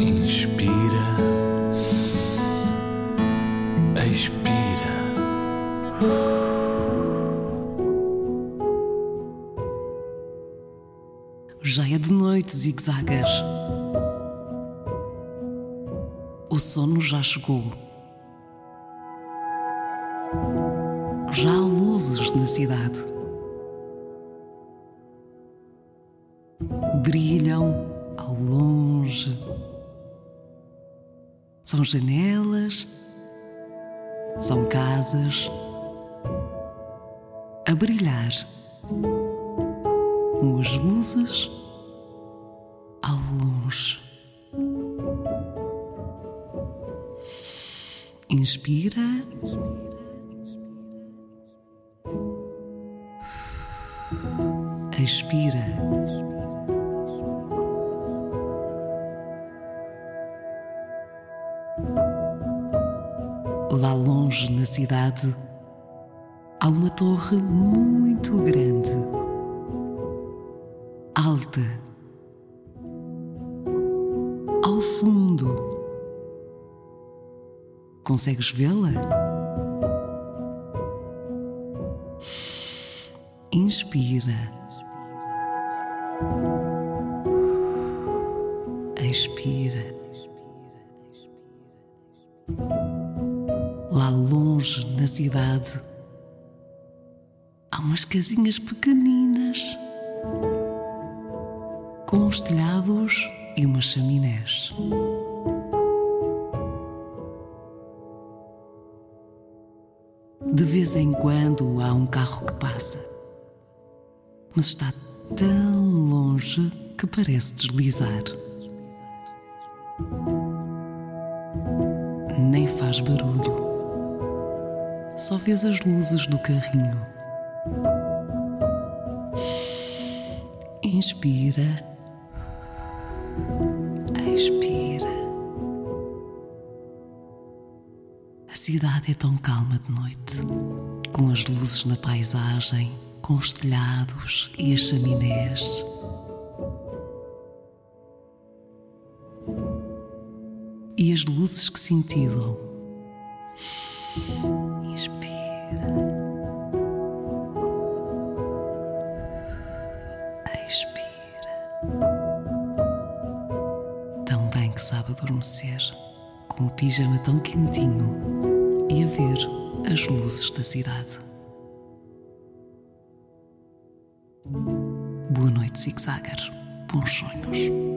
Inspira, expira. Já é de noite, zigzagger. O sono já chegou. Já há luzes na cidade. Brilham ao longe. São janelas, são casas a brilhar com as luzes ao longe. Inspira. Expira. Lá longe na cidade há uma torre muito grande, alta. Ao fundo, consegues vê-la? Inspira. Expira. Lá longe na cidade há umas casinhas pequeninas com os telhados e umas chaminés. De vez em quando há um carro que passa, mas está tão longe que parece deslizar. Nem faz barulho, só vês as luzes do carrinho. Inspira, expira. A cidade é tão calma de noite, com as luzes na paisagem, com os telhados e as chaminés. E as luzes que cintilam. Expira. Tão bem que sabe adormecer, com o pijama tão quentinho e a ver as luzes da cidade. Boa noite, zigzagger. Bons sonhos.